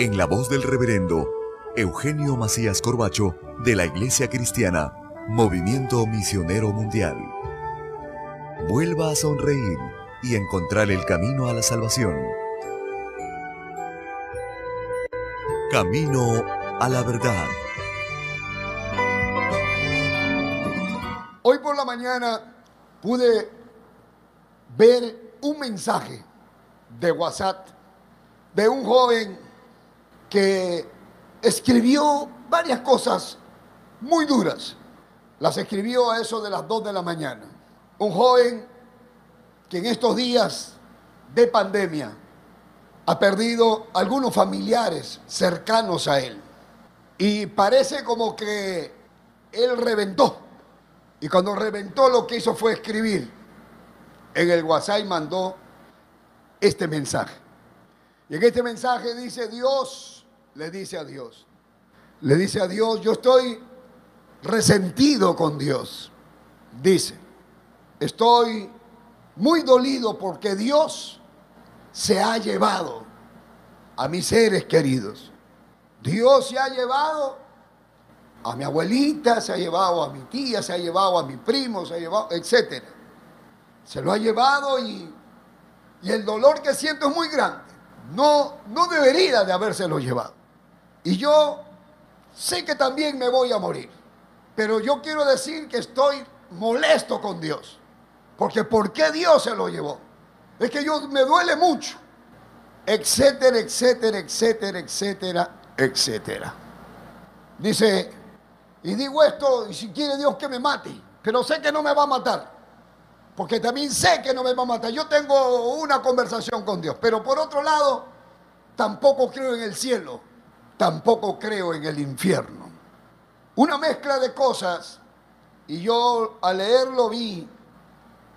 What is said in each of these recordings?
en la voz del reverendo Eugenio Macías Corbacho de la Iglesia Cristiana, Movimiento Misionero Mundial. Vuelva a sonreír y encontrar el camino a la salvación. Camino a la verdad. Hoy por la mañana pude ver un mensaje de WhatsApp de un joven que escribió varias cosas muy duras. Las escribió a eso de las 2 de la mañana. Un joven que en estos días de pandemia ha perdido algunos familiares cercanos a él. Y parece como que él reventó. Y cuando reventó lo que hizo fue escribir en el WhatsApp mandó este mensaje. Y en este mensaje dice, Dios le dice a Dios. Le dice a Dios, yo estoy resentido con Dios. Dice, estoy muy dolido porque Dios se ha llevado a mis seres queridos. Dios se ha llevado a mi abuelita, se ha llevado a mi tía, se ha llevado a mi primo, se ha llevado, etc. Se lo ha llevado y, el dolor que siento es muy grande. No, no debería de habérselo llevado. Y yo sé que también me voy a morir. Pero yo quiero decir que estoy molesto con Dios. Porque ¿por qué Dios se lo llevó? Es que yo me duele mucho. Etcétera, etcétera, etcétera, etcétera, etcétera. Dice, y digo esto, y si quiere Dios que me mate, pero sé que no me va a matar. Porque también sé que no me va a matar. Yo tengo una conversación con Dios. Pero por otro lado, tampoco creo en el cielo tampoco creo en el infierno. Una mezcla de cosas, y yo al leerlo vi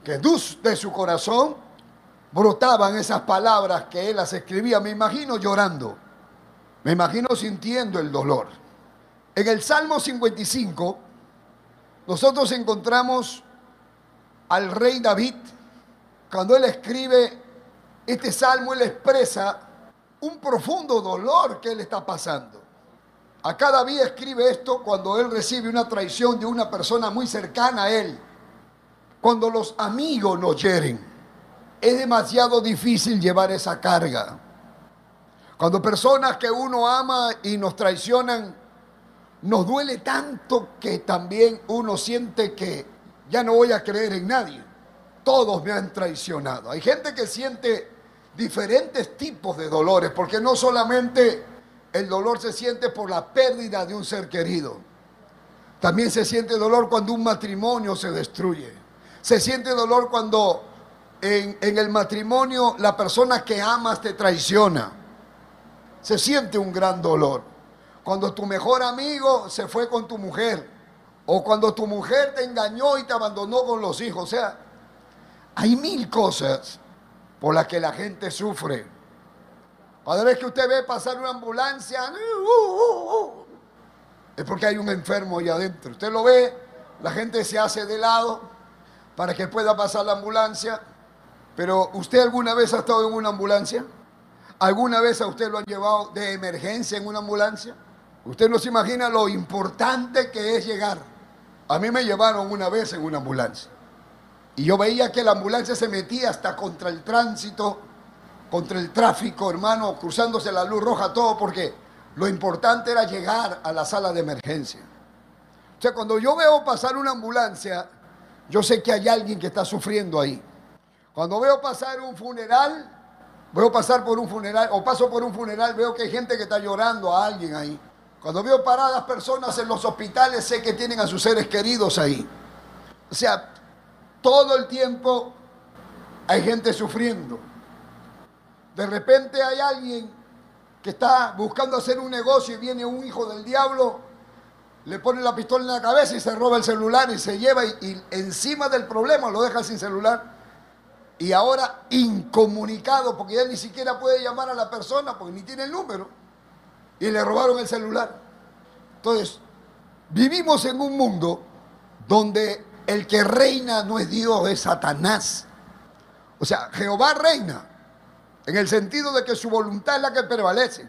que de su corazón brotaban esas palabras que él las escribía. Me imagino llorando, me imagino sintiendo el dolor. En el Salmo 55, nosotros encontramos al rey David, cuando él escribe este salmo, él expresa un profundo dolor que él está pasando. Acá David escribe esto cuando él recibe una traición de una persona muy cercana a él. Cuando los amigos nos hieren, es demasiado difícil llevar esa carga. Cuando personas que uno ama y nos traicionan, nos duele tanto que también uno siente que ya no voy a creer en nadie. Todos me han traicionado. Hay gente que siente diferentes tipos de dolores, porque no solamente el dolor se siente por la pérdida de un ser querido, también se siente dolor cuando un matrimonio se destruye, se siente dolor cuando en, en el matrimonio la persona que amas te traiciona, se siente un gran dolor. Cuando tu mejor amigo se fue con tu mujer, o cuando tu mujer te engañó y te abandonó con los hijos, o sea, hay mil cosas por la que la gente sufre. Cada vez que usted ve pasar una ambulancia, uh, uh, uh, es porque hay un enfermo ahí adentro. Usted lo ve, la gente se hace de lado para que pueda pasar la ambulancia, pero ¿usted alguna vez ha estado en una ambulancia? ¿Alguna vez a usted lo han llevado de emergencia en una ambulancia? Usted no se imagina lo importante que es llegar. A mí me llevaron una vez en una ambulancia. Y yo veía que la ambulancia se metía hasta contra el tránsito, contra el tráfico, hermano, cruzándose la luz roja, todo, porque lo importante era llegar a la sala de emergencia. O sea, cuando yo veo pasar una ambulancia, yo sé que hay alguien que está sufriendo ahí. Cuando veo pasar un funeral, veo pasar por un funeral, o paso por un funeral, veo que hay gente que está llorando a alguien ahí. Cuando veo paradas personas en los hospitales, sé que tienen a sus seres queridos ahí. O sea, todo el tiempo hay gente sufriendo. De repente hay alguien que está buscando hacer un negocio y viene un hijo del diablo, le pone la pistola en la cabeza y se roba el celular y se lleva y, encima del problema lo deja sin celular. Y ahora incomunicado porque ya ni siquiera puede llamar a la persona porque ni tiene el número. Y le robaron el celular. Entonces, vivimos en un mundo donde el que reina no es Dios, es Satanás. O sea, Jehová reina, en el sentido de que su voluntad es la que prevalece.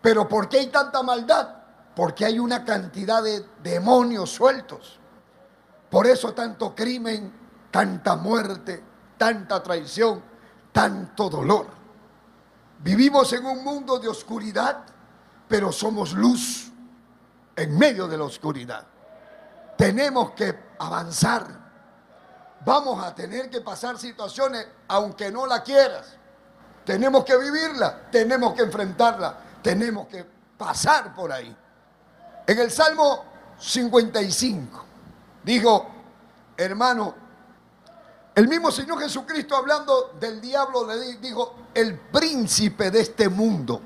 Pero ¿por qué hay tanta maldad? Porque hay una cantidad de demonios sueltos. Por eso tanto crimen, tanta muerte, tanta traición, tanto dolor. Vivimos en un mundo de oscuridad, pero somos luz en medio de la oscuridad. Tenemos que avanzar. Vamos a tener que pasar situaciones aunque no la quieras. Tenemos que vivirla, tenemos que enfrentarla, tenemos que pasar por ahí. En el Salmo 55 dijo, hermano, el mismo Señor Jesucristo hablando del diablo le dijo, el príncipe de este mundo.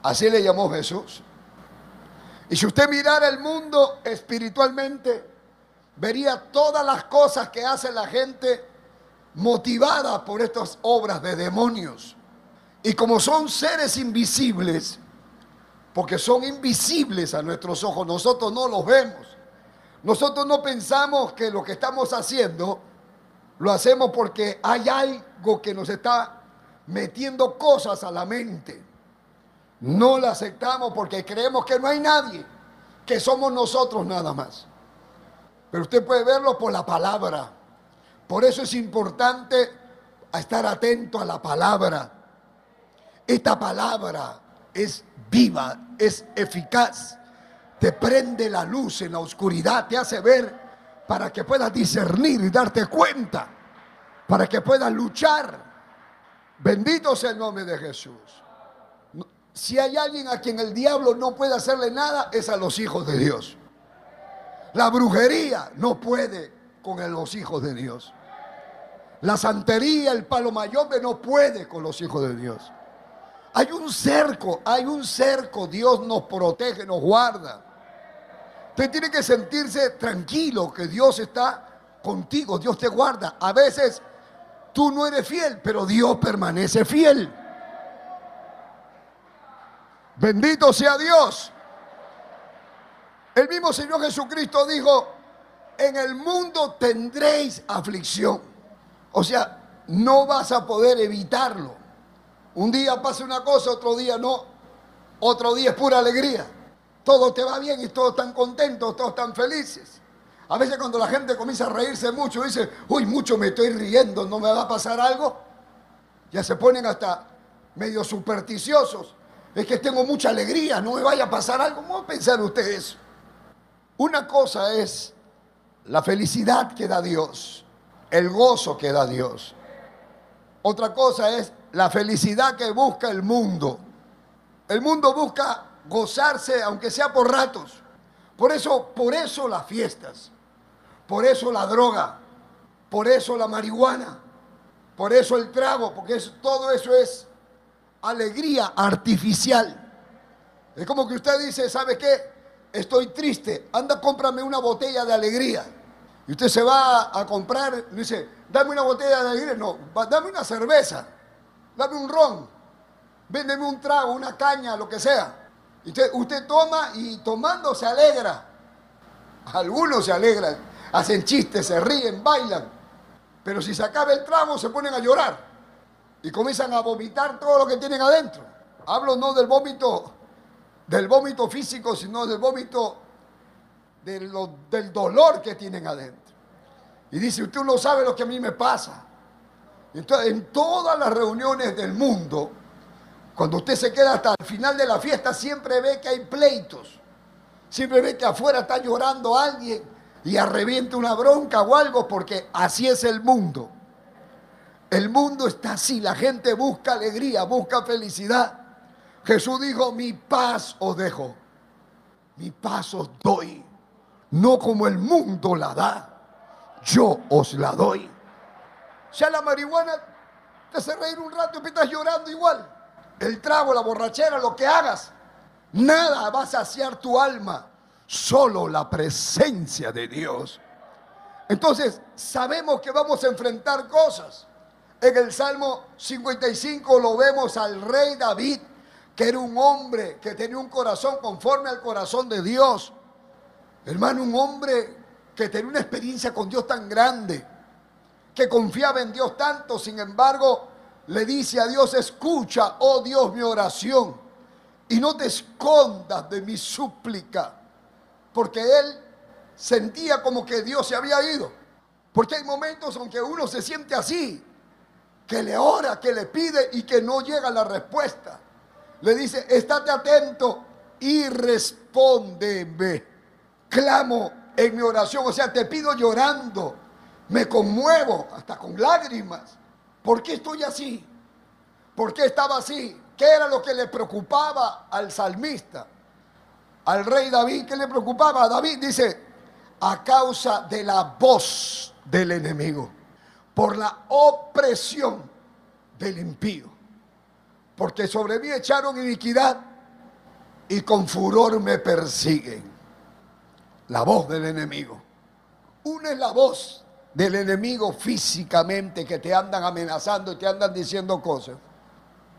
Así le llamó Jesús. Y si usted mirara el mundo espiritualmente, vería todas las cosas que hace la gente motivada por estas obras de demonios. Y como son seres invisibles, porque son invisibles a nuestros ojos, nosotros no los vemos. Nosotros no pensamos que lo que estamos haciendo lo hacemos porque hay algo que nos está metiendo cosas a la mente. No la aceptamos porque creemos que no hay nadie, que somos nosotros nada más. Pero usted puede verlo por la palabra. Por eso es importante estar atento a la palabra. Esta palabra es viva, es eficaz. Te prende la luz en la oscuridad, te hace ver para que puedas discernir y darte cuenta, para que puedas luchar. Bendito sea el nombre de Jesús. Si hay alguien a quien el diablo no puede hacerle nada, es a los hijos de Dios. La brujería no puede con los hijos de Dios. La santería, el palo mayor no puede con los hijos de Dios. Hay un cerco, hay un cerco. Dios nos protege, nos guarda. Usted tiene que sentirse tranquilo que Dios está contigo, Dios te guarda. A veces tú no eres fiel, pero Dios permanece fiel. Bendito sea Dios. El mismo Señor Jesucristo dijo, en el mundo tendréis aflicción. O sea, no vas a poder evitarlo. Un día pasa una cosa, otro día no. Otro día es pura alegría. Todo te va bien y todos están contentos, todos están felices. A veces cuando la gente comienza a reírse mucho, dice, uy, mucho me estoy riendo, ¿no me va a pasar algo? Ya se ponen hasta medio supersticiosos. Es que tengo mucha alegría, no me vaya a pasar algo. ¿Cómo a pensar usted eso? Una cosa es la felicidad que da Dios, el gozo que da Dios. Otra cosa es la felicidad que busca el mundo. El mundo busca gozarse, aunque sea por ratos. Por eso, por eso las fiestas, por eso la droga, por eso la marihuana, por eso el trago, porque todo eso es alegría artificial. Es como que usted dice, ¿sabe qué? Estoy triste, anda, cómprame una botella de alegría. Y usted se va a comprar, dice, dame una botella de alegría. No, dame una cerveza dame un ron, véndeme un trago, una caña, lo que sea. Usted, usted toma y tomando se alegra. Algunos se alegran, hacen chistes, se ríen, bailan. Pero si se acaba el trago se ponen a llorar y comienzan a vomitar todo lo que tienen adentro. Hablo no del vómito, del vómito físico, sino del vómito del dolor que tienen adentro. Y dice, usted no sabe lo que a mí me pasa. Entonces, en todas las reuniones del mundo, cuando usted se queda hasta el final de la fiesta, siempre ve que hay pleitos. Siempre ve que afuera está llorando alguien y arrevienta una bronca o algo, porque así es el mundo. El mundo está así, la gente busca alegría, busca felicidad. Jesús dijo, mi paz os dejo, mi paz os doy no como el mundo la da, yo os la doy. Ya la marihuana te hace reír un rato y estás llorando igual. El trago, la borrachera, lo que hagas, nada va a saciar tu alma, solo la presencia de Dios. Entonces, sabemos que vamos a enfrentar cosas. En el Salmo 55 lo vemos al rey David, que era un hombre que tenía un corazón conforme al corazón de Dios Hermano, un hombre que tenía una experiencia con Dios tan grande, que confiaba en Dios tanto, sin embargo, le dice a Dios, escucha, oh Dios, mi oración, y no te escondas de mi súplica, porque él sentía como que Dios se había ido. Porque hay momentos en que uno se siente así, que le ora, que le pide y que no llega la respuesta. Le dice, estate atento y respóndeme clamo en mi oración, o sea, te pido llorando, me conmuevo hasta con lágrimas. ¿Por qué estoy así? ¿Por qué estaba así? ¿Qué era lo que le preocupaba al salmista? Al rey David, ¿qué le preocupaba? David dice, a causa de la voz del enemigo, por la opresión del impío, porque sobre mí echaron iniquidad y con furor me persiguen la voz del enemigo. Una es la voz del enemigo físicamente que te andan amenazando y te andan diciendo cosas.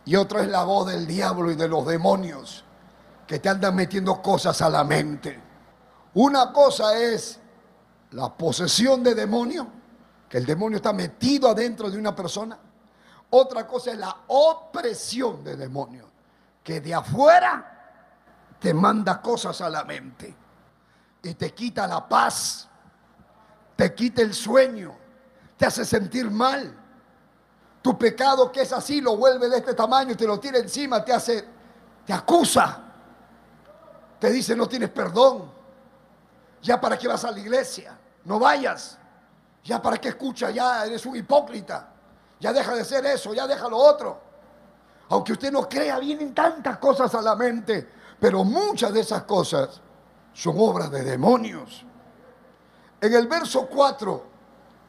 Y otra es la voz del diablo y de los demonios que te andan metiendo cosas a la mente. Una cosa es la posesión de demonio, que el demonio está metido adentro de una persona. Otra cosa es la opresión de demonio, que de afuera te manda cosas a la mente y te quita la paz, te quita el sueño, te hace sentir mal. Tu pecado que es así lo vuelve de este tamaño y te lo tira encima, te hace, te acusa, te dice no tienes perdón. Ya para qué vas a la iglesia, no vayas. Ya para qué escuchas, ya eres un hipócrita. Ya deja de ser eso, ya deja lo otro. Aunque usted no crea, vienen tantas cosas a la mente, pero muchas de esas cosas son obras de demonios. En el verso 4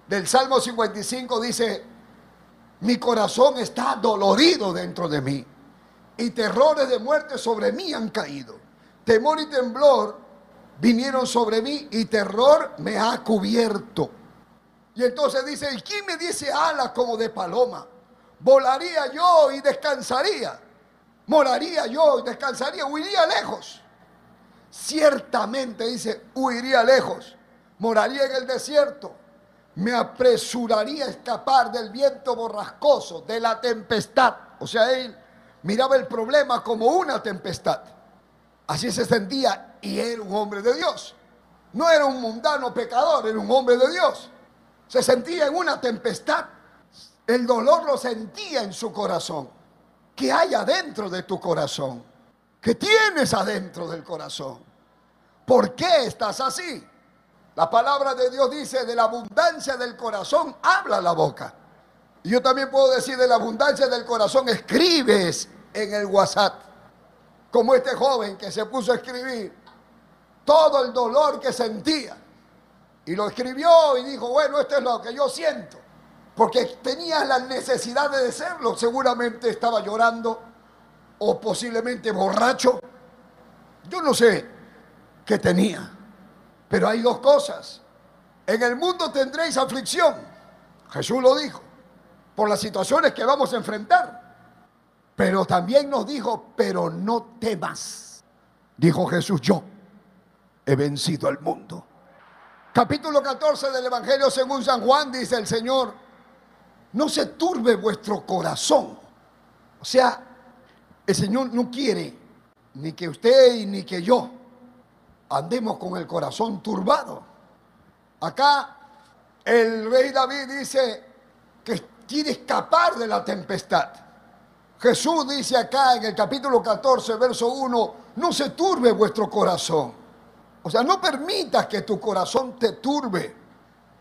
del Salmo 55 dice, mi corazón está dolorido dentro de mí y terrores de muerte sobre mí han caído. Temor y temblor vinieron sobre mí y terror me ha cubierto. Y entonces dice, ¿y quién me dice alas como de paloma? Volaría yo y descansaría. Moraría yo y descansaría, huiría lejos ciertamente, dice, huiría lejos, moraría en el desierto, me apresuraría a escapar del viento borrascoso, de la tempestad. O sea, él miraba el problema como una tempestad. Así se sentía y era un hombre de Dios. No era un mundano pecador, era un hombre de Dios. Se sentía en una tempestad. El dolor lo sentía en su corazón. ¿Qué hay adentro de tu corazón? ¿Qué tienes adentro del corazón? ¿Por qué estás así? La palabra de Dios dice, de la abundancia del corazón habla la boca. Y yo también puedo decir, de la abundancia del corazón escribes en el WhatsApp. Como este joven que se puso a escribir todo el dolor que sentía. Y lo escribió y dijo, bueno, esto es lo que yo siento. Porque tenía la necesidad de decirlo. Seguramente estaba llorando o posiblemente borracho. Yo no sé que tenía. Pero hay dos cosas. En el mundo tendréis aflicción. Jesús lo dijo. Por las situaciones que vamos a enfrentar. Pero también nos dijo, pero no temas. Dijo Jesús, yo he vencido al mundo. Capítulo 14 del Evangelio según San Juan dice el Señor, no se turbe vuestro corazón. O sea, el Señor no quiere ni que usted ni que yo andemos con el corazón turbado. Acá el rey David dice que quiere escapar de la tempestad. Jesús dice acá en el capítulo 14, verso 1, no se turbe vuestro corazón. O sea, no permitas que tu corazón te turbe.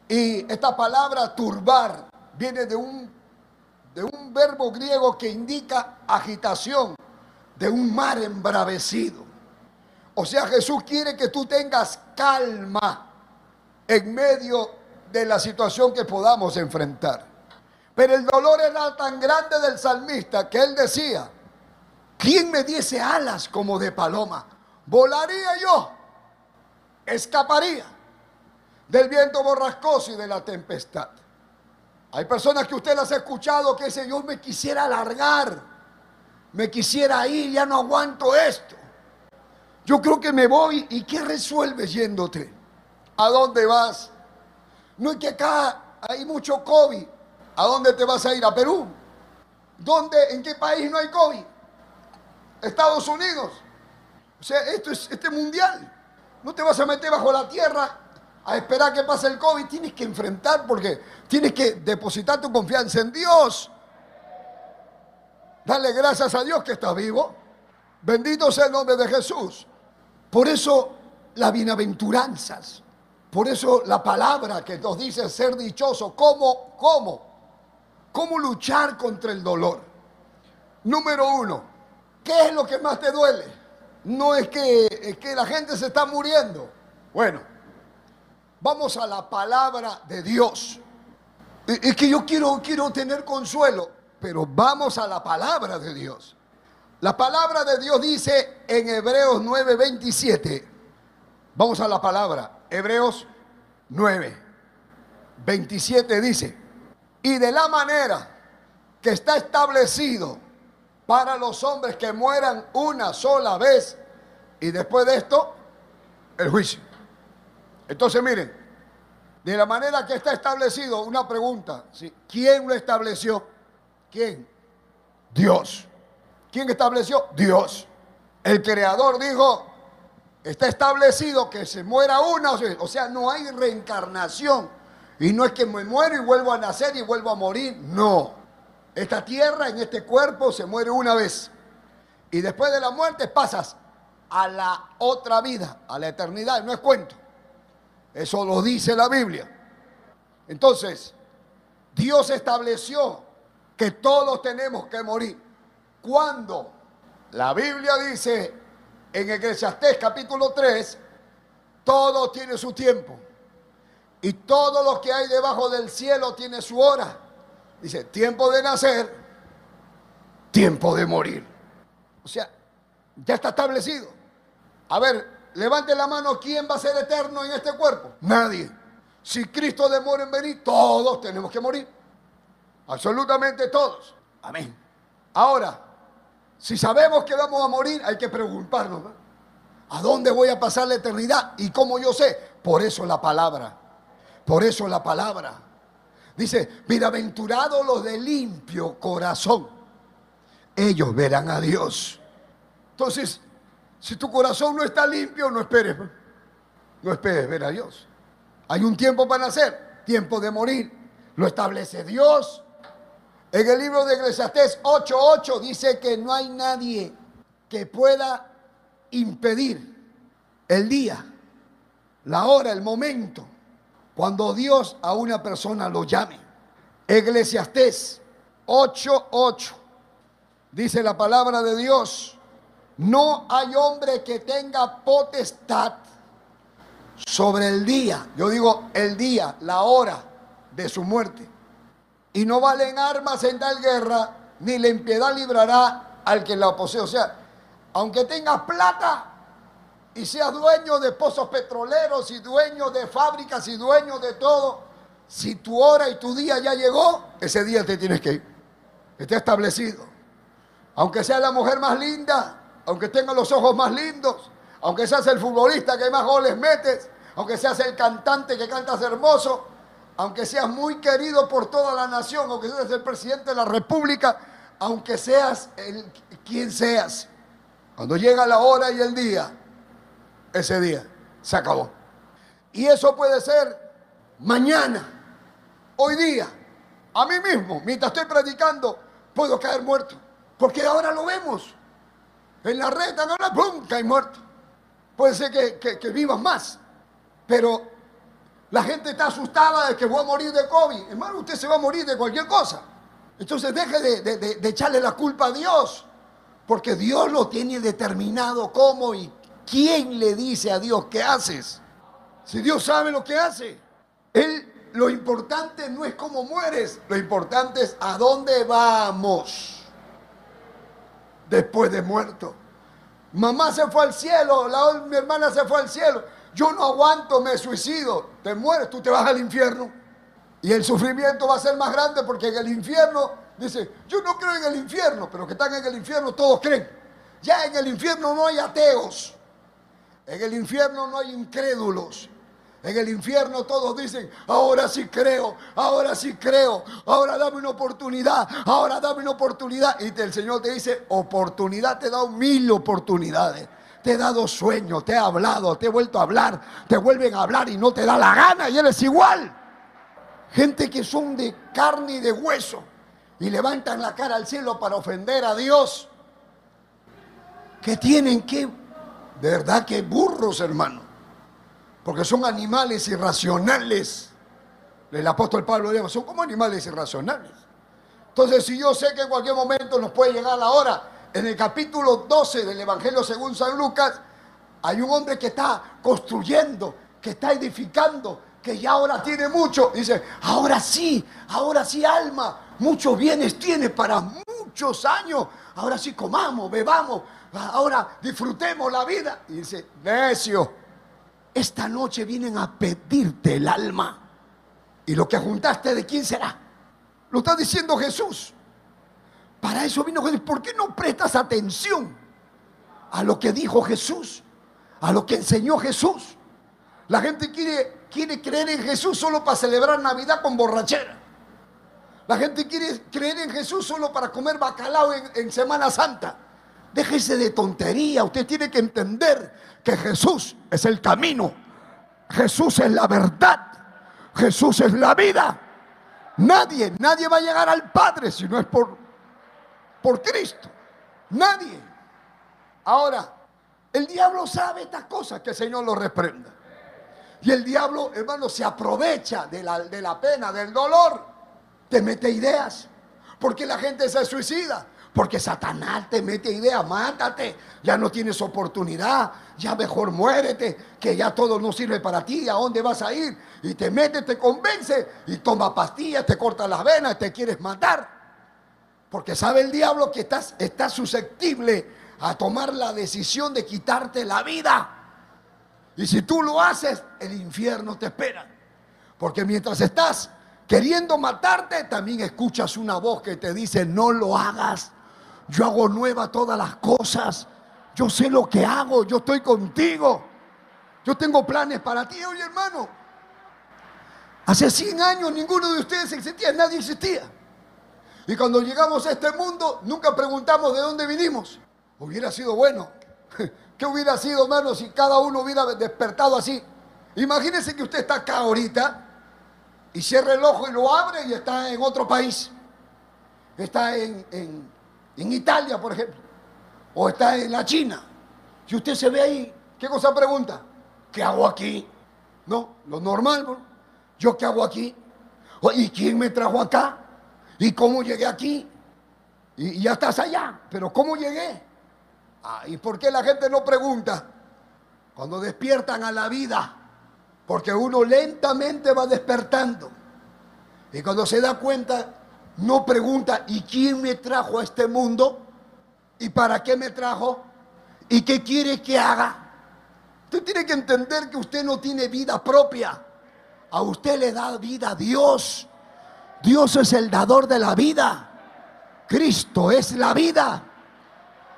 Y esta palabra turbar viene de un, de un verbo griego que indica agitación, de un mar embravecido. O sea, Jesús quiere que tú tengas calma en medio de la situación que podamos enfrentar. Pero el dolor era tan grande del salmista que él decía, ¿quién me diese alas como de paloma? Volaría yo, escaparía del viento borrascoso y de la tempestad. Hay personas que usted las ha escuchado que dicen, yo me quisiera alargar, me quisiera ir, ya no aguanto esto. Yo creo que me voy y ¿qué resuelves yéndote? ¿A dónde vas? No es que acá hay mucho COVID. ¿A dónde te vas a ir? ¿A Perú? ¿Dónde? ¿En qué país no hay COVID? Estados Unidos. O sea, esto es este mundial. No te vas a meter bajo la tierra a esperar que pase el COVID. Tienes que enfrentar porque tienes que depositar tu confianza en Dios. Dale gracias a Dios que estás vivo. Bendito sea el nombre de Jesús. Por eso las bienaventuranzas. Por eso la palabra que nos dice ser dichoso. ¿Cómo? ¿Cómo? ¿Cómo luchar contra el dolor? Número uno, ¿qué es lo que más te duele? No es que, que la gente se está muriendo. Bueno, vamos a la palabra de Dios. Es que yo quiero, quiero tener consuelo, pero vamos a la palabra de Dios. La palabra de Dios dice en Hebreos 9:27. Vamos a la palabra. Hebreos 9, 27 dice y de la manera que está establecido para los hombres que mueran una sola vez y después de esto el juicio. Entonces miren, de la manera que está establecido, una pregunta, ¿quién lo estableció? ¿Quién? Dios. ¿Quién estableció? Dios. El creador dijo, está establecido que se muera una, o sea, no hay reencarnación y no es que me muero y vuelvo a nacer y vuelvo a morir. No. Esta tierra, en este cuerpo, se muere una vez. Y después de la muerte pasas a la otra vida, a la eternidad. No es cuento. Eso lo dice la Biblia. Entonces, Dios estableció que todos tenemos que morir. Cuando la Biblia dice en Eclesiastés capítulo 3, todo tiene su tiempo. Y todo lo que hay debajo del cielo tiene su hora. Dice, tiempo de nacer, tiempo de morir. O sea, ya está establecido. A ver, levante la mano, ¿quién va a ser eterno en este cuerpo? Nadie. Si Cristo demora en venir, todos tenemos que morir. Absolutamente todos. Amén. Ahora, si sabemos que vamos a morir, hay que preocuparnos. ¿A dónde voy a pasar la eternidad? ¿Y cómo yo sé? Por eso la palabra. Por eso la palabra dice, bienaventurados los de limpio corazón, ellos verán a Dios. Entonces, si tu corazón no está limpio, no esperes, no esperes ver a Dios. Hay un tiempo para nacer, tiempo de morir, lo establece Dios. En el libro de Eclesiastés 8:8 dice que no hay nadie que pueda impedir el día, la hora, el momento cuando Dios a una persona lo llame. Eclesiastés 8:8 dice la palabra de Dios, no hay hombre que tenga potestad sobre el día, yo digo el día, la hora de su muerte. Y no valen armas en tal guerra, ni la impiedad librará al que la posee. O sea, aunque tengas plata, y seas dueño de pozos petroleros y dueño de fábricas y dueño de todo, si tu hora y tu día ya llegó, ese día te tienes que ir. Está establecido. Aunque sea la mujer más linda, aunque tenga los ojos más lindos, aunque seas el futbolista que más goles metes, aunque seas el cantante que cantas hermoso, aunque seas muy querido por toda la nación, aunque seas el presidente de la república, aunque seas el, quien seas, cuando llega la hora y el día, ese día se acabó. Y eso puede ser mañana, hoy día, a mí mismo, mientras estoy predicando, puedo caer muerto. Porque ahora lo vemos. En la red, ahora, ¡pum! cae muerto. Puede ser que, que, vivas más. Pero la gente está asustada de que voy a morir de COVID. Hermano, usted se va a morir de cualquier cosa. Entonces deje de, de, echarle la culpa a Dios. Porque Dios lo tiene determinado cómo y quién le dice a Dios qué haces. Si Dios sabe lo que hace. Él lo importante no es cómo mueres, lo importante es a dónde vamos después de muerto. Mamá se fue al cielo, mi hermana se fue al cielo. Yo no aguanto, me suicido. Te mueres, tú te vas al infierno. Y el sufrimiento va a ser más grande porque en el infierno, dice, yo no creo en el infierno, pero que están en el infierno todos creen. Ya en el infierno no hay ateos. En el infierno no hay incrédulos. En el infierno todos dicen, ahora sí creo, ahora sí creo, ahora dame una oportunidad, ahora dame una oportunidad. Y el Señor te dice, oportunidad, te he dado mil oportunidades. Te he dado sueños, te he hablado, te he vuelto a hablar, te vuelven a hablar y no te da la gana y eres igual. Gente que son de carne y de hueso y levantan la cara al cielo para ofender a Dios. Que tienen que, de verdad que burros, hermano porque son animales irracionales. El apóstol Pablo dice, son como animales irracionales. Entonces, si yo sé que en cualquier momento nos puede llegar la hora, en el capítulo 12 del Evangelio según San Lucas, hay un hombre que está construyendo, que está edificando, que ya ahora tiene mucho. Dice, ahora sí, ahora sí, alma, muchos bienes tiene para muchos años. Ahora sí, comamos, bebamos, ahora disfrutemos la vida. Y dice, necio esta noche vienen a pedirte el alma. Y lo que juntaste, ¿de quién será? Lo está diciendo Jesús. Para eso vino Jesús. ¿Por qué no prestas atención a lo que dijo Jesús? A lo que enseñó Jesús. La gente quiere, quiere creer en Jesús solo para celebrar Navidad con borrachera. La gente quiere creer en Jesús solo para comer bacalao en, en Semana Santa. Déjese de tontería. Usted tiene que entender que Jesús es el camino. Jesús es la verdad. Jesús es la vida. Nadie, nadie va a llegar al Padre si no es por, por Cristo. Nadie. Ahora, el diablo sabe estas cosas que el Señor lo reprenda. Y el diablo, hermano, se aprovecha de la, de la pena, del dolor. Te mete ideas. Porque la gente se suicida. Porque Satanás te mete idea, mátate, ya no tienes oportunidad, ya mejor muérete, que ya todo no sirve para ti, ¿a dónde vas a ir? Y te mete, te convence y toma pastillas, te corta las venas, te quieres matar. Porque sabe el diablo que estás, estás susceptible a tomar la decisión de quitarte la vida. Y si tú lo haces, el infierno te espera. Porque mientras estás queriendo matarte, también escuchas una voz que te dice, no lo hagas yo hago nueva todas las cosas. Yo sé lo que hago, yo estoy contigo. Yo tengo planes para ti, oye hermano. Hace 100 años ninguno de ustedes existía, nadie existía. Y cuando llegamos a este mundo, nunca preguntamos de dónde vinimos. Hubiera sido bueno. ¿Qué hubiera sido, hermano, si cada uno hubiera despertado así? Imagínese que usted está acá ahorita y cierra el ojo y lo abre y está en otro país. Está en en Italia, por ejemplo, o está en la China. Si usted se ve ahí, ¿qué cosa pregunta? ¿Qué hago aquí? No, lo normal, ¿yo qué hago aquí? ¿Y quién me trajo acá? ¿Y cómo llegué aquí? Y, ya estás allá, pero ¿cómo llegué? Ah, ¿Y por qué la gente no pregunta? Cuando despiertan a la vida, porque uno lentamente va despertando. Y cuando se da cuenta, no pregunta, ¿y quién me trajo a este mundo? ¿Y para qué me trajo? ¿Y qué quiere que haga? Usted tiene que entender que usted no tiene vida propia. A usted le da vida a Dios. Dios es el dador de la vida. Cristo es la vida.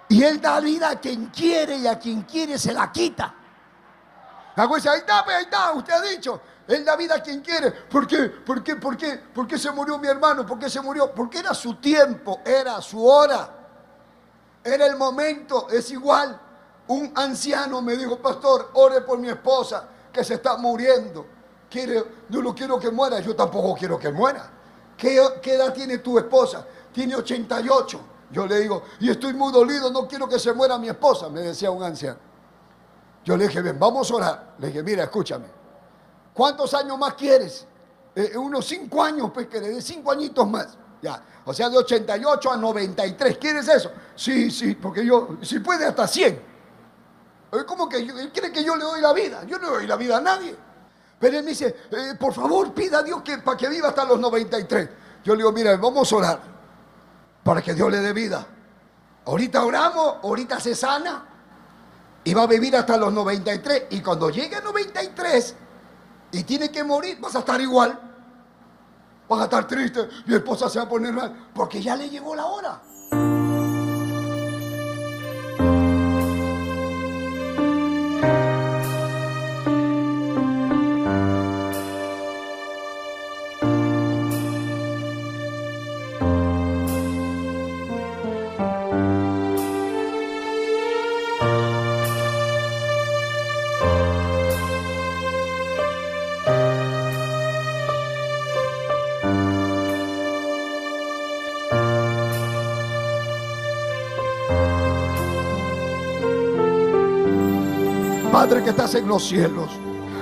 Y Él da vida a quien quiere y a quien quiere se la quita. La ahí está, pues, ahí está, usted ha dicho. Él da vida quien quiere. ¿Por qué? ¿Por qué? ¿Por qué? ¿Por qué se murió mi hermano? ¿Por qué se murió? Porque era su tiempo, era su hora. Era el momento, es igual. Un anciano me dijo, pastor, ore por mi esposa que se está muriendo. Quiere, no lo quiero que muera, yo tampoco quiero que muera. ¿Qué, ¿Qué, edad tiene tu esposa? Tiene 88. Yo le digo, y estoy muy dolido, no quiero que se muera mi esposa, me decía un anciano. Yo le dije, ven, vamos a orar. Le dije, mira, escúchame. ¿Cuántos años más quieres? Eh, unos cinco años, pues que le dé cinco añitos más. Ya, o sea, de 88 a 93. ¿Quieres eso? Sí, sí, porque yo, si puede, hasta 100. ¿Cómo que él quiere que yo le doy la vida? Yo no le doy la vida a nadie. Pero él me dice, eh, por favor, pida a Dios que, para que viva hasta los 93. Yo le digo, mira, vamos a orar para que Dios le dé vida. Ahorita oramos, ahorita se sana y va a vivir hasta los 93. Y cuando llegue a 93 y tiene que morir, vas a estar igual. Vas a estar triste, mi esposa se va a poner mal, porque ya le llegó la hora. Estás en los cielos,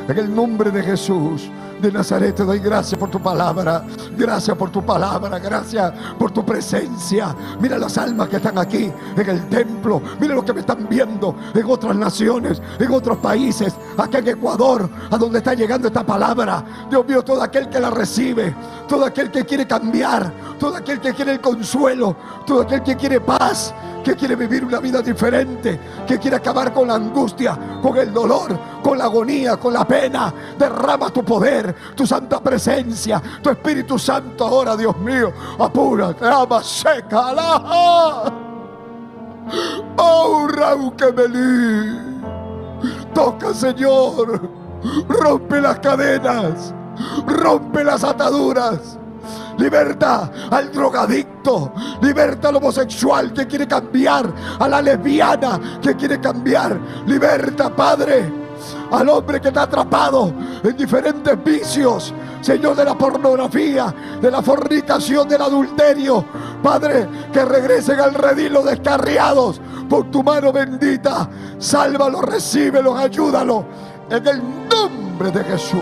en el nombre de Jesús de Nazaret te doy gracias por tu palabra, gracias por tu palabra, gracias por tu presencia. Mira las almas que están aquí en el templo, mira los que me están viendo en otras naciones, en otros países, acá en Ecuador, a donde está llegando esta palabra. Dios mío, todo aquel que la recibe, todo aquel que quiere cambiar, todo aquel que quiere el consuelo, todo aquel que quiere paz que quiere vivir una vida diferente, que quiere acabar con la angustia, con el dolor, con la agonía, con la pena. Derrama tu poder, tu santa presencia, tu Espíritu Santo ahora, Dios mío. Apura, ama, seca, la. Oh, Rauquemelí. Toca, Señor. Rompe las cadenas. Rompe las ataduras Liberta al drogadicto. Liberta al homosexual que quiere cambiar. A la lesbiana que quiere cambiar. Liberta, Padre al hombre que está atrapado en diferentes vicios, Señor, de la pornografía, de la fornicación, del adulterio. Padre, que regresen al redil descarriados por tu mano bendita. Sálvalo, recíbelo, ayúdalo. En el nombre de Jesús.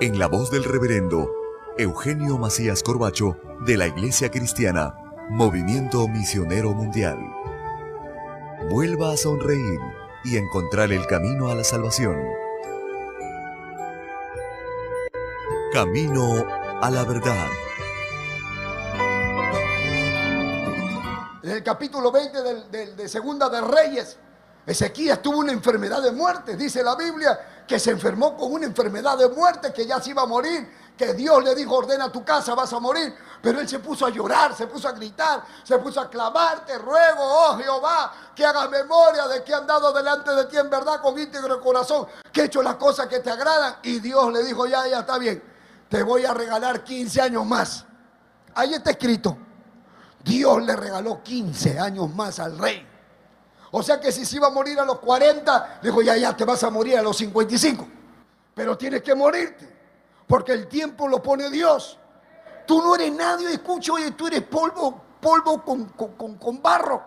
en la voz del reverendo Eugenio Macías Corbacho de la Iglesia Cristiana, Movimiento Misionero Mundial. Vuelva a sonreír y encontrar el camino a la salvación. Camino a la verdad. En el capítulo 20 de Segunda de Reyes, Ezequías tuvo una enfermedad de muerte, dice la Biblia, que se enfermó con una enfermedad de muerte, que ya se iba a morir, que Dios le dijo, ordena tu casa, vas a morir. Pero él se puso a llorar, se puso a gritar, se puso a clamar, te ruego, oh Jehová, que hagas memoria de que han dado delante de ti en verdad con íntegro corazón, que he hecho las cosas que te agradan. Y Dios le dijo, ya, ya está bien, te voy a regalar 15 años más. Ahí está escrito, Dios le regaló 15 años más al rey. O sea que si se iba a morir a los 40, dijo, ya, ya, te vas a morir a los 55. Pero tienes que morirte, porque el tiempo lo pone Dios. Tú no eres nadie, escucha, oye, tú eres polvo, polvo con, con, barro.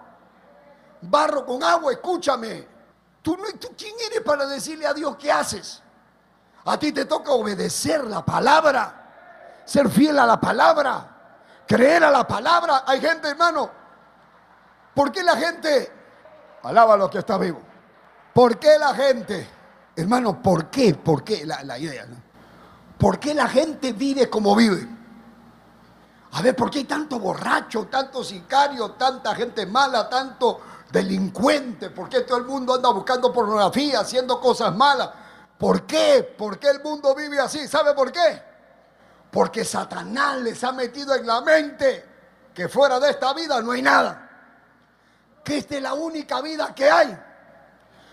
Barro con agua, escúchame. ¿Tú, no, ¿Tú quién eres para decirle a Dios qué haces? A ti te toca obedecer la palabra, ser fiel a la palabra, creer a la palabra. Hay gente, hermano, ¿por qué la gente Alaba lo que está vivo. ¿Por qué la gente, hermano, por qué? ¿Por qué la, idea? ¿no? ¿Por qué la gente vive como vive? A ver, ¿por qué hay tanto borracho, tanto sicario, tanta gente mala, tanto delincuente? ¿Por qué todo el mundo anda buscando pornografía, haciendo cosas malas? ¿Por qué? ¿Por qué el mundo vive así? ¿Sabe por qué? Porque Satanás les ha metido en la mente que fuera de esta vida no hay nada que esta es la única vida que hay.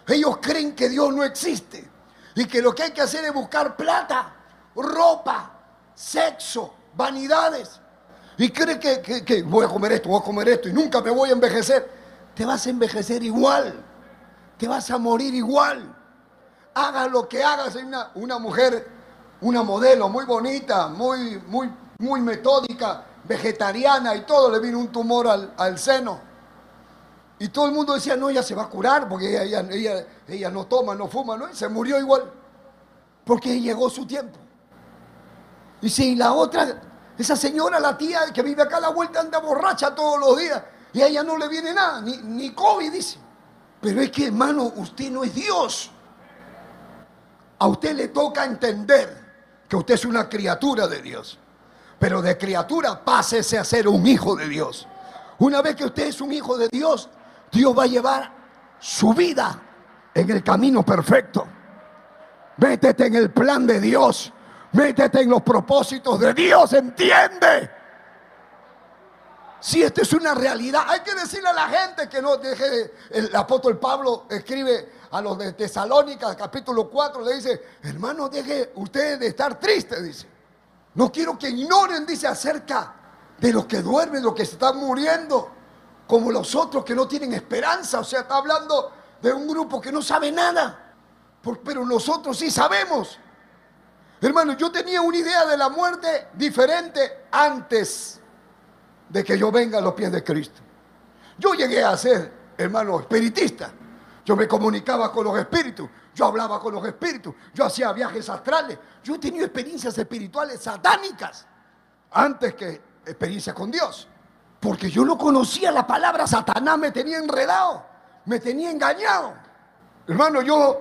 Ellos creen que Dios no existe y que lo que hay que hacer es buscar plata, ropa, sexo, vanidades. Y cree que, voy a comer esto, voy a comer esto y nunca me voy a envejecer. Te vas a envejecer igual, te vas a morir igual. Hagas lo que hagas. Hay una, una mujer, una modelo muy bonita, muy, muy, muy metódica, vegetariana y todo, le vino un tumor al, al seno y todo el mundo decía, no, ella se va a curar porque ella, ella, no toma, no fuma, ¿no? Y se murió igual. Porque llegó su tiempo. Y si la otra, esa señora, la tía que vive acá a la vuelta, anda borracha todos los días. Y a ella no le viene nada, ni, ni COVID, dice. Pero es que, hermano, usted no es Dios. A usted le toca entender que usted es una criatura de Dios. Pero de criatura pásese a ser un hijo de Dios. Una vez que usted es un hijo de Dios, Dios va a llevar su vida en el camino perfecto. Métete en el plan de Dios. Métete en los propósitos de Dios, entiende. Si esto es una realidad, hay que decirle a la gente que no deje. El apóstol Pablo escribe a los de Tesalónica, capítulo 4, le dice: Hermano, deje usted de estar triste, dice. No quiero que ignoren, dice, acerca de los que duermen, los que están muriendo como los otros que no tienen esperanza. O sea, está hablando de un grupo que no sabe nada. Pero nosotros sí sabemos. Hermano, yo tenía una idea de la muerte diferente antes de que yo venga a los pies de Cristo. Yo llegué a ser, hermano, espiritista. Yo me comunicaba con los espíritus, yo hablaba con los espíritus, yo hacía viajes astrales, yo he tenido experiencias espirituales satánicas antes que experiencias con Dios. Porque yo no conocía la palabra Satanás, me tenía enredado, me tenía engañado. Hermano, yo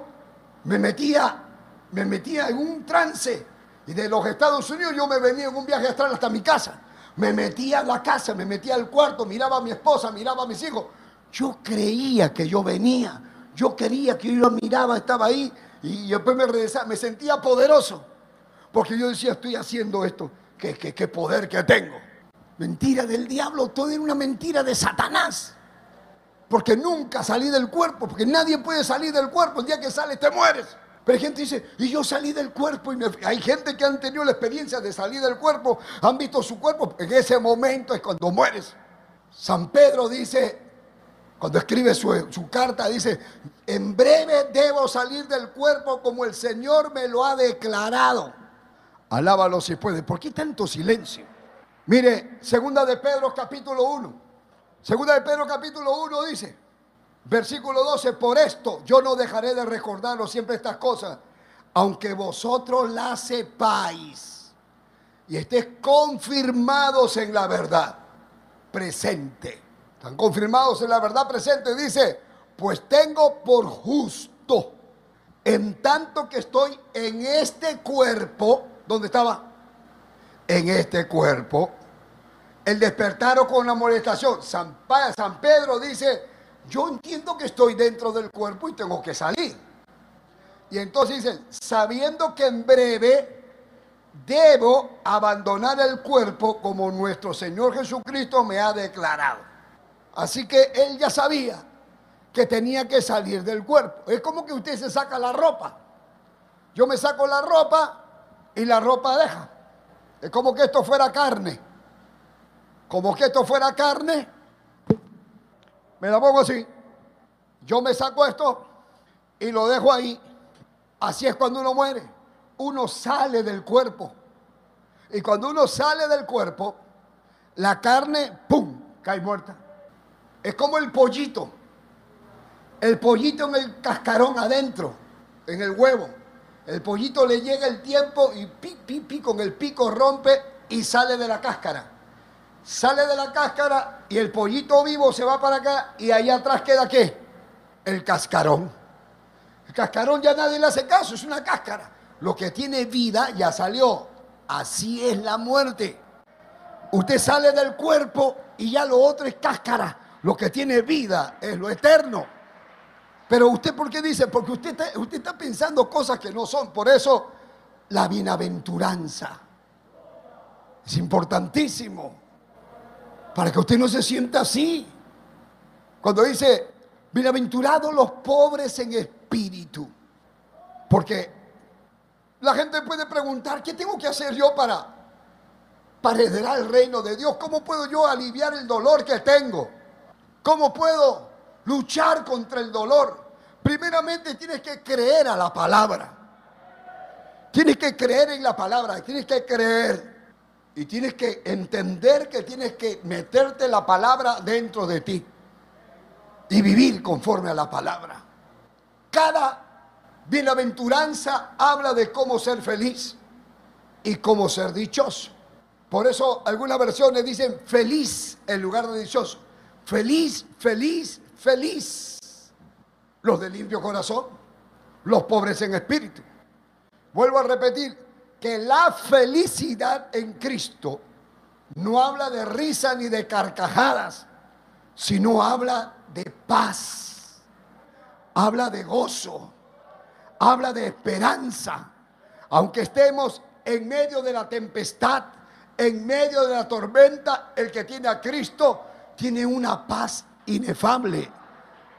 me metía, me metía en un trance y de los Estados Unidos yo me venía en un viaje astral hasta mi casa. Me metía a la casa, me metía al cuarto, miraba a mi esposa, miraba a mis hijos. Yo creía que yo venía, yo quería que yo miraba, estaba ahí y después me regresaba, me sentía poderoso. Porque yo decía, estoy haciendo esto, qué, qué poder que tengo. Mentira del diablo, todo era una mentira de Satanás. Porque nunca salí del cuerpo, porque nadie puede salir del cuerpo. El día que sales te mueres. Pero hay gente que dice, y yo salí del cuerpo. Y Hay gente que han tenido la experiencia de salir del cuerpo, han visto su cuerpo. En ese momento es cuando mueres. San Pedro dice, cuando escribe su, carta, dice, en breve debo salir del cuerpo como el Señor me lo ha declarado. Alábalo si puede. ¿Por qué tanto silencio? Mire, segunda de Pedro capítulo 1. Segunda de Pedro capítulo 1 dice, versículo 12, por esto yo no dejaré de recordaros siempre estas cosas, aunque vosotros las sepáis y estéis confirmados en la verdad presente. Están confirmados en la verdad presente. Dice, pues tengo por justo, en tanto que estoy en este cuerpo, donde estaba? En este cuerpo. El despertar con la molestación. San, Pedro dice, yo entiendo que estoy dentro del cuerpo y tengo que salir. Y entonces dice, sabiendo que en breve debo abandonar el cuerpo como nuestro Señor Jesucristo me ha declarado. Así que él ya sabía que tenía que salir del cuerpo. Es como que usted se saca la ropa. Yo me saco la ropa y la ropa deja. Es como que esto fuera carne. Como que esto fuera carne. Me la pongo así. Yo me saco esto y lo dejo ahí. Así es cuando uno muere. Uno sale del cuerpo. Y cuando uno sale del cuerpo, la carne, ¡pum!, cae muerta. Es como el pollito. El pollito en el cascarón adentro, en el huevo. El pollito le llega el tiempo y pi, pi, pi, con el pico rompe y sale de la cáscara. Sale de la cáscara y el pollito vivo se va para acá y ahí atrás queda qué? El cascarón. El cascarón ya nadie le hace caso, es una cáscara. Lo que tiene vida ya salió. Así es la muerte. Usted sale del cuerpo y ya lo otro es cáscara. Lo que tiene vida es lo eterno. Pero usted, ¿por qué dice? Porque usted está, usted está pensando cosas que no son. Por eso, la bienaventuranza es importantísimo. Para que usted no se sienta así. Cuando dice, bienaventurados los pobres en espíritu. Porque la gente puede preguntar, ¿qué tengo que hacer yo para, para heredar el reino de Dios? ¿Cómo puedo yo aliviar el dolor que tengo? ¿Cómo puedo luchar contra el dolor, primeramente tienes que creer a la palabra. Tienes que creer en la palabra, tienes que creer. Y tienes que entender que tienes que meterte la palabra dentro de ti y vivir conforme a la palabra. Cada bienaventuranza habla de cómo ser feliz y cómo ser dichoso. Por eso algunas versiones dicen feliz en lugar de dichoso. Feliz, feliz, feliz. Los de limpio corazón, los pobres en espíritu. Vuelvo a repetir que la felicidad en Cristo no habla de risa ni de carcajadas, sino habla de paz, habla de gozo, habla de esperanza. Aunque estemos en medio de la tempestad, en medio de la tormenta, el que tiene a Cristo tiene una paz inefable,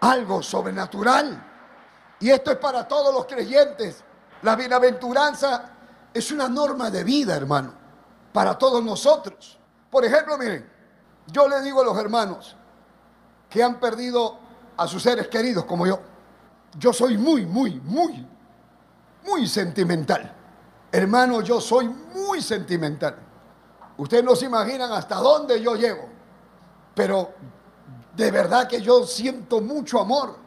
algo sobrenatural. Y esto es para todos los creyentes. La bienaventuranza es una norma de vida, hermano, para todos nosotros. Por ejemplo, miren, yo le digo a los hermanos que han perdido a sus seres queridos como yo, yo soy muy, muy, muy, muy sentimental. Hermano, yo soy muy sentimental. Ustedes no se imaginan hasta dónde yo llego. Pero de verdad que yo siento mucho amor.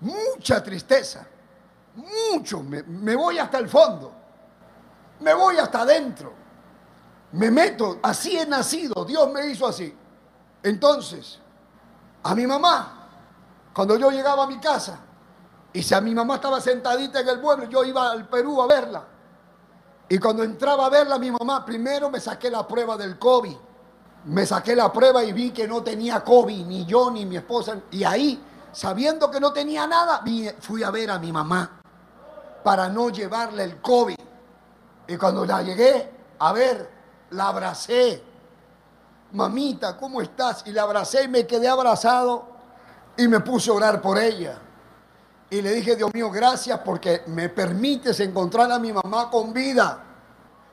mucha tristeza, mucho, me, voy hasta el fondo, me voy hasta adentro, me meto, así he nacido, Dios me hizo así. Entonces, a mi mamá, cuando yo llegaba a mi casa, y si a mi mamá estaba sentadita en el pueblo, yo iba al Perú a verla. Y cuando entraba a verla, mi mamá, primero me saqué la prueba del COVID. Me saqué la prueba y vi que no tenía COVID, ni yo ni mi esposa. Y ahí, sabiendo que no tenía nada, fui a ver a mi mamá para no llevarle el COVID. Y cuando la llegué a ver, la abracé. Mamita, ¿cómo estás? Y la abracé y me quedé abrazado y me puse a orar por ella. Y le dije, Dios mío, gracias porque me permites encontrar a mi mamá con vida.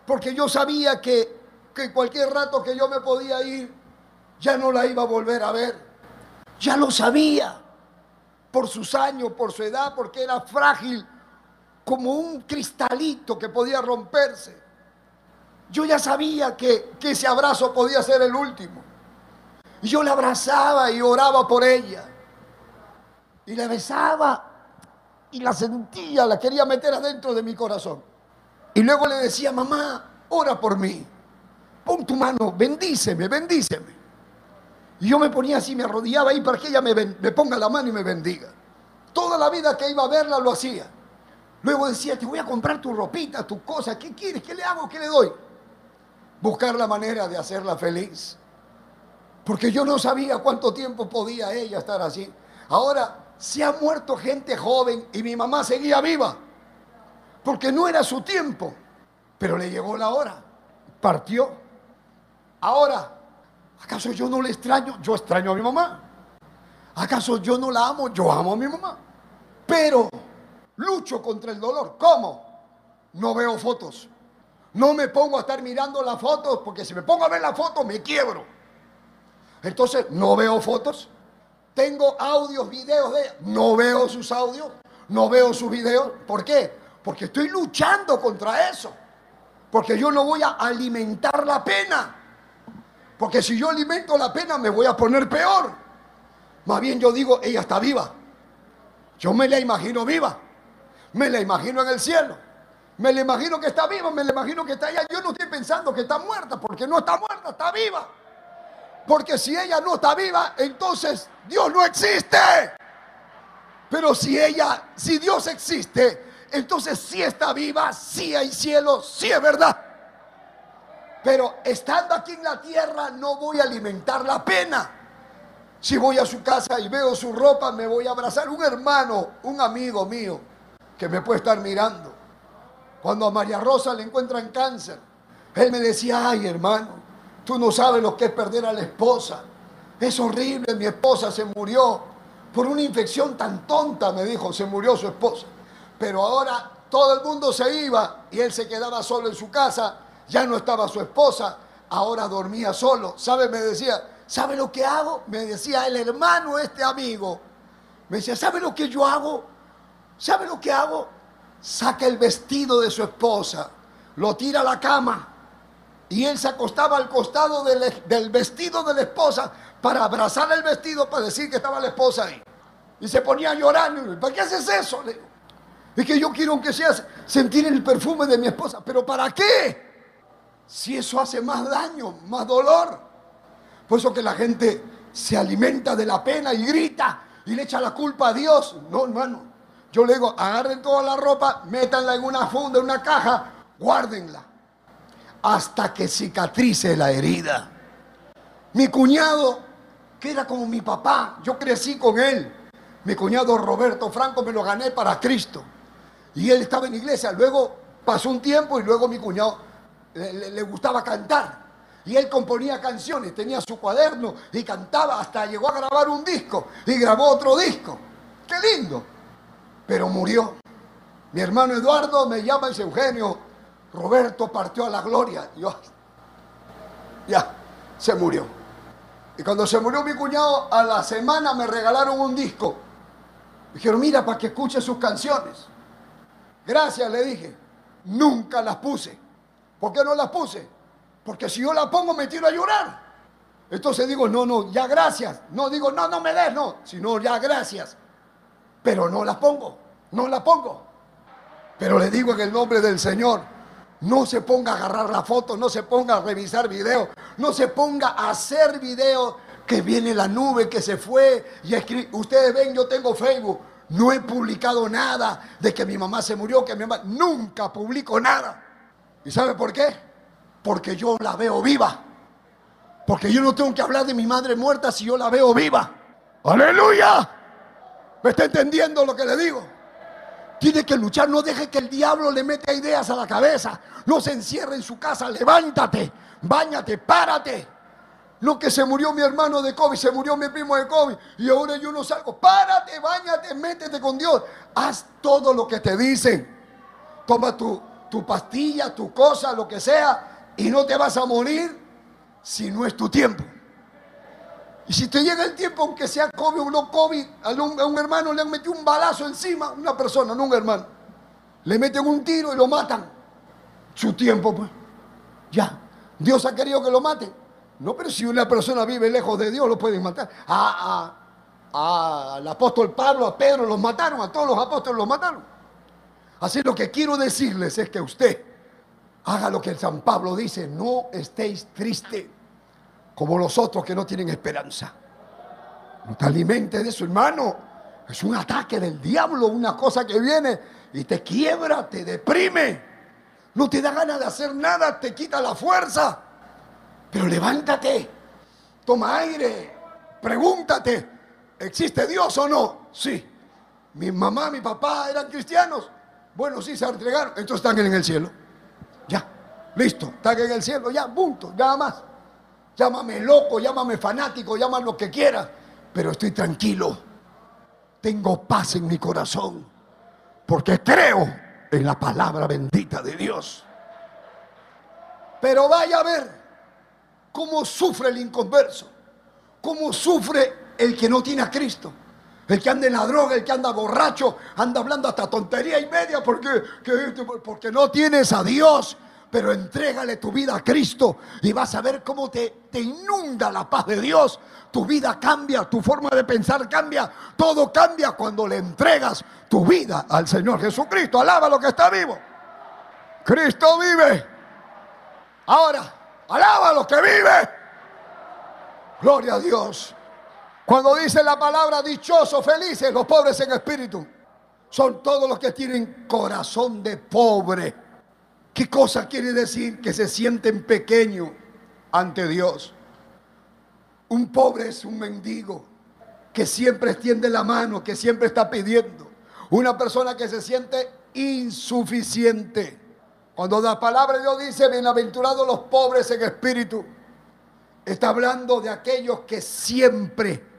Porque yo sabía que, que cualquier rato que yo me podía ir, ya no la iba a volver a ver. Ya lo sabía. Por sus años, por su edad, porque era frágil como un cristalito que podía romperse. Yo ya sabía que, que ese abrazo podía ser el último. Y yo la abrazaba y oraba por ella. Y la besaba y la sentía, la quería meter adentro de mi corazón. Y luego le decía, mamá, ora por mí. Pon tu mano, bendíceme, bendíceme. Y yo me ponía así, me arrodillaba ahí para que ella me, ponga la mano y me bendiga. Toda la vida que iba a verla lo hacía. Luego decía, te voy a comprar tu ropita, tu cosa, ¿qué quieres? ¿Qué le hago? ¿Qué le doy? Buscar la manera de hacerla feliz. Porque yo no sabía cuánto tiempo podía ella estar así. Ahora se ha muerto gente joven y mi mamá seguía viva, porque no era su tiempo, pero le llegó la hora, partió. Ahora, ¿acaso yo no le extraño? Yo extraño a mi mamá. ¿Acaso yo no la amo? Yo amo a mi mamá. Pero lucho contra el dolor. ¿Cómo? No veo fotos. No me pongo a estar mirando las fotos, porque si me pongo a ver las fotos me quiebro. Entonces, no veo fotos. Tengo audios, videos de. No veo sus audios, no veo sus videos. ¿Por qué? Porque estoy luchando contra eso. Porque yo no voy a alimentar la pena. Porque si yo alimento la pena me voy a poner peor. Más bien yo digo, ella está viva. Yo me la imagino viva. Me la imagino en el cielo. Me la imagino que está viva, me la imagino que está allá. Yo no estoy pensando que está muerta, porque no está muerta, está viva. Porque si ella no está viva, entonces Dios no existe. Pero si ella, si Dios existe, entonces sí está viva, sí hay cielo, sí es verdad. Pero estando aquí en la tierra no voy a alimentar la pena. Si voy a su casa y veo su ropa, me voy a abrazar un hermano, un amigo mío, que me puede estar mirando. Cuando a María Rosa le encuentran cáncer, él me decía, ay hermano, Tú no sabes lo que es perder a la esposa. Es horrible, mi esposa se murió por una infección tan tonta, me dijo, se murió su esposa. Pero ahora todo el mundo se iba y él se quedaba solo en su casa, ya no estaba su esposa, ahora dormía solo. ¿Sabe? Me decía, ¿sabe lo que hago? Me decía el hermano, este amigo. Me decía, ¿sabe lo que yo hago? ¿Sabe lo que hago? Saca el vestido de su esposa, lo tira a la cama y él se acostaba al costado del, vestido de la esposa para abrazar el vestido para decir que estaba la esposa ahí. Y se ponía a llorar. ¿Para qué haces eso? Le Es que yo quiero, aunque sea, sentir el perfume de mi esposa. ¿Pero para qué? Si eso hace más daño, más dolor. Por eso que la gente se alimenta de la pena y grita y le echa la culpa a Dios. No, hermano. Yo le digo, agarren toda la ropa, métanla en una funda, en una caja, guárdenla hasta que cicatrice la herida. Mi cuñado, que era como mi papá, yo crecí con él. Mi cuñado Roberto Franco me lo gané para Cristo. Y él estaba en iglesia. Luego pasó un tiempo y luego mi cuñado le, gustaba cantar. Y él componía canciones, tenía su cuaderno y cantaba, hasta llegó a grabar un disco y grabó otro disco. ¡Qué lindo! Pero murió. Mi hermano Eduardo me llama y Eugenio, Roberto partió a la gloria. Yo, ya, se murió. Y cuando se murió mi cuñado, a la semana me regalaron un disco. Dijeron, mira, para que escuche sus canciones. Gracias, le dije. Nunca las puse. ¿Por qué no las puse? Porque si yo la pongo me tiro a llorar. Entonces digo, no, no, ya gracias. No digo, no, no me des, no. Sino ya gracias. pero no la pongo, no la pongo. Pero le digo en el nombre del Señor, no se ponga a agarrar la foto, no se ponga a revisar video, no se ponga a hacer video que viene la nube, que se fue y escribe. Ustedes ven, yo tengo Facebook, no he publicado nada de que mi mamá se murió, que mi mamá, nunca publico nada. ¿Y sabe por qué? Porque yo la veo viva. Porque yo no tengo que hablar de mi madre muerta si yo la veo viva. Aleluya. ¿Me está entendiendo lo que le digo? Tiene que luchar, no deje que el diablo le meta ideas a la cabeza. No se encierre en su casa, levántate, bañate, párate. Lo que se murió mi hermano de COVID, se murió mi primo de COVID y ahora yo no salgo. Párate, bañate, métete con Dios. Haz todo lo que te dicen. Toma tu, tu pastilla, tu cosa, lo que sea y no te vas a morir si no es tu tiempo. Y si te llega el tiempo, aunque sea COVID o no COVID, a un, hermano le han metido un balazo encima, una persona, no un hermano. Le meten un tiro y lo matan. Su tiempo, pues. Ya. Dios ha querido que lo maten. No, pero si una persona vive lejos de Dios, lo pueden matar. al apóstol Pablo, a Pedro los mataron, a todos los apóstoles los mataron. Así lo que quiero decirles es que usted haga lo que el San Pablo dice, no estéis tristes como los otros que no tienen esperanza. No te alimentes de eso, hermano. Es un ataque del diablo, una cosa que viene y te quiebra, te deprime. No te da ganas de hacer nada, te quita la fuerza. Pero levántate, toma aire, pregúntate, ¿existe Dios o no? Sí. Mi mamá, mi papá eran cristianos. Bueno, sí, se entregaron. Entonces están en el cielo. Ya, listo, están en el cielo, ya, punto, nada más. Llámame loco, llámame fanático, llámame lo que quieras, pero estoy tranquilo. Tengo paz en mi corazón, porque creo en la palabra bendita de Dios. Pero vaya a ver cómo sufre el inconverso, cómo sufre el que no tiene a Cristo. El que anda en la droga, el que anda borracho, anda hablando hasta tontería y media porque, porque no tienes a Dios pero entrégale tu vida a Cristo y vas a ver cómo te, te inunda la paz de Dios. Tu vida cambia, tu forma de pensar cambia, todo cambia cuando le entregas tu vida al Señor Jesucristo. Alaba lo que está vivo. Cristo vive. Ahora, alaba lo que vive. Gloria a Dios. Cuando dice la palabra dichoso, felices, los pobres en espíritu, son todos los que tienen corazón de pobre. ¿Qué cosa quiere decir? Que se sienten pequeños ante Dios. Un pobre es un mendigo que siempre extiende la mano, que siempre está pidiendo. Una persona que se siente insuficiente. Cuando la palabra de Dios dice, bienaventurados los pobres en espíritu, está hablando de aquellos que siempre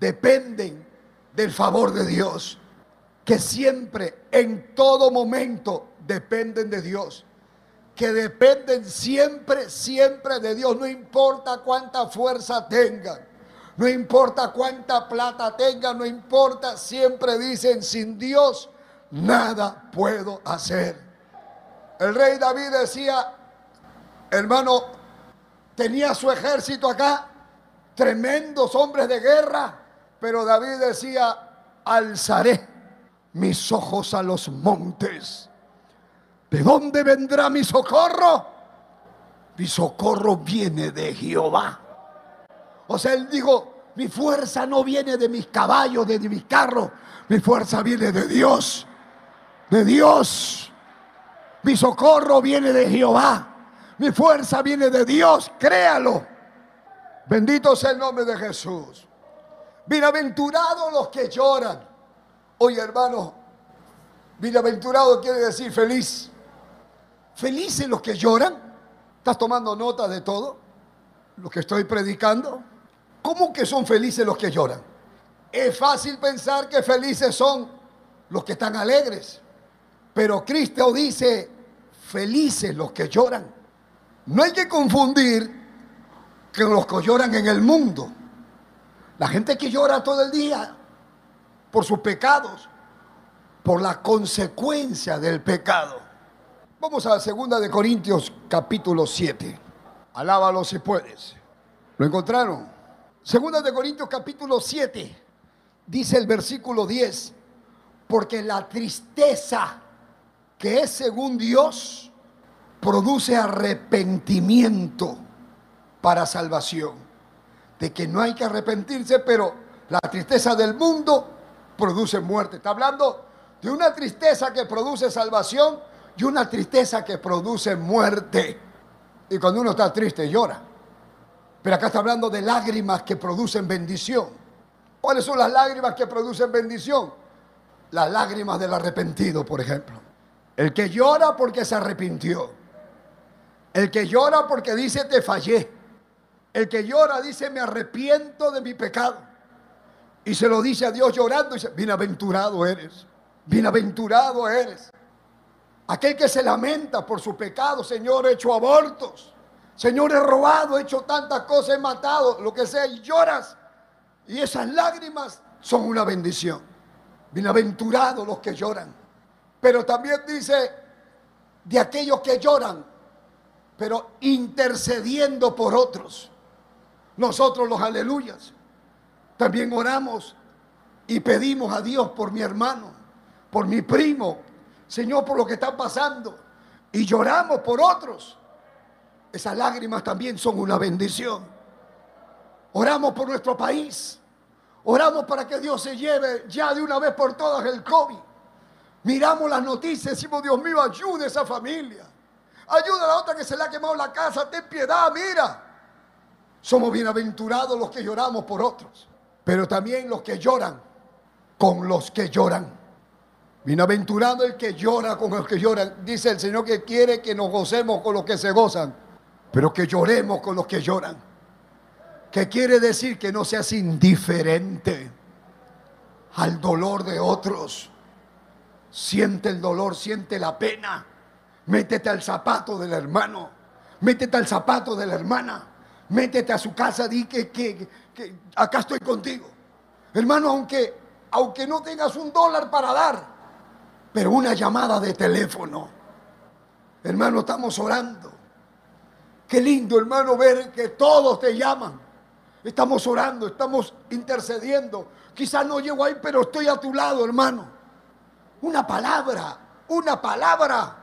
dependen del favor de Dios, que siempre, en todo momento, dependen de Dios, que dependen siempre, siempre de Dios, no importa cuánta fuerza tengan, no importa cuánta plata tengan, no importa, siempre dicen, sin Dios nada puedo hacer. El rey David decía, hermano, tenía su ejército acá, tremendos hombres de guerra, pero David decía, alzaré mis ojos a los montes ¿De dónde vendrá mi socorro? Mi socorro viene de Jehová. O sea, él dijo, mi fuerza no viene de mis caballos, de mis carros, mi fuerza viene de Dios, de Dios. Mi socorro viene de Jehová, mi fuerza viene de Dios, créalo. Bendito sea el nombre de Jesús. Bienaventurados los que lloran. Oye, hermano, bienaventurado quiere decir feliz. Felices los que lloran. ¿Estás tomando nota de todo lo que estoy predicando? ¿Cómo que son felices los que lloran? Es fácil pensar que felices son los que están alegres. Pero Cristo dice, felices los que lloran. No hay que confundir que los que lloran en el mundo. La gente que llora todo el día por sus pecados, por la consecuencia del pecado. Vamos a la segunda de Corintios capítulo 7. Alábalo si puedes. ¿Lo encontraron? Segunda de Corintios capítulo 7, dice el versículo 10, porque la tristeza que es según Dios produce arrepentimiento para salvación. De que no hay que arrepentirse, pero la tristeza del mundo produce muerte. Está hablando de una tristeza que produce salvación y una tristeza que produce muerte. Y cuando uno está triste llora. Pero acá está hablando de lágrimas que producen bendición. ¿Cuáles son las lágrimas que producen bendición? Las lágrimas del arrepentido, por ejemplo. El que llora porque se arrepintió. El que llora porque dice te fallé. El que llora dice me arrepiento de mi pecado. Y se lo dice a Dios llorando dice, bienaventurado eres. Bienaventurado eres. Aquel que se lamenta por su pecado, Señor, he hecho abortos. Señor, he robado, he hecho tantas cosas, he matado, lo que sea, y lloras. Y esas lágrimas son una bendición. Bienaventurados los que lloran. Pero también dice de aquellos que lloran, pero intercediendo por otros. Nosotros los aleluyas. También oramos y pedimos a Dios por mi hermano, por mi primo, Señor, por lo que está pasando. Y lloramos por otros. Esas lágrimas también son una bendición. Oramos por nuestro país. Oramos para que Dios se lleve ya de una vez por todas el COVID. Miramos las noticias, decimos, Dios mío, ayude a esa familia. Ayuda a la otra que se le ha quemado la casa. Ten piedad, mira. Somos bienaventurados los que lloramos por otros, pero también los que lloran con los que lloran. Bienaventurado el que llora con los que lloran. Dice el Señor que quiere que nos gocemos con los que se gozan, pero que lloremos con los que lloran. Que quiere decir que no seas indiferente al dolor de otros. Siente el dolor, siente la pena. Métete al zapato del hermano. Métete al zapato de la hermana. Métete a su casa, di que, que, acá estoy contigo. Hermano, aunque, aunque no tengas un dólar para dar, pero una llamada de teléfono. Hermano, estamos orando. Qué lindo, hermano, ver que todos te llaman. Estamos orando, estamos intercediendo. Quizás no llego ahí, pero estoy a tu lado, hermano. Una palabra, una palabra.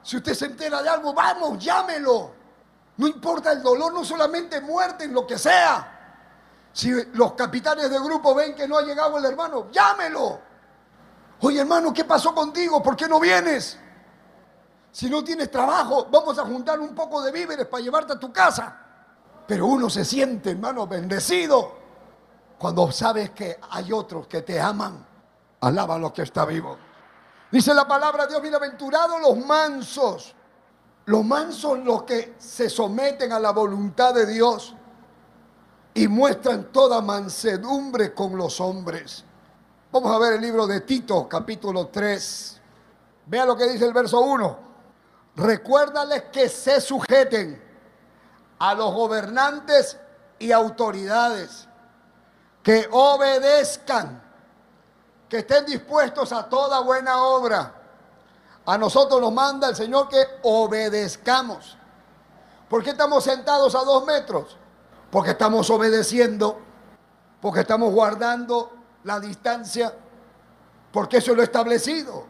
Si usted se entera de algo, vamos, llámelo. No importa el dolor, no solamente muerte, en lo que sea. Si los capitanes de grupo ven que no ha llegado el hermano, llámelo. Oye hermano, ¿qué pasó contigo? ¿Por qué no vienes? Si no tienes trabajo, vamos a juntar un poco de víveres para llevarte a tu casa. Pero uno se siente, hermano, bendecido cuando sabes que hay otros que te aman. Alaba a los que está vivo. Dice la palabra de Dios, bienaventurados los mansos. Los mansos los que se someten a la voluntad de Dios y muestran toda mansedumbre con los hombres. Vamos a ver el libro de Tito, capítulo 3. Vea lo que dice el verso 1. Recuérdales que se sujeten a los gobernantes y autoridades, que obedezcan, que estén dispuestos a toda buena obra. A nosotros nos manda el Señor que obedezcamos. ¿Por qué estamos sentados a dos metros? Porque estamos obedeciendo, porque estamos guardando la distancia, porque eso lo establecido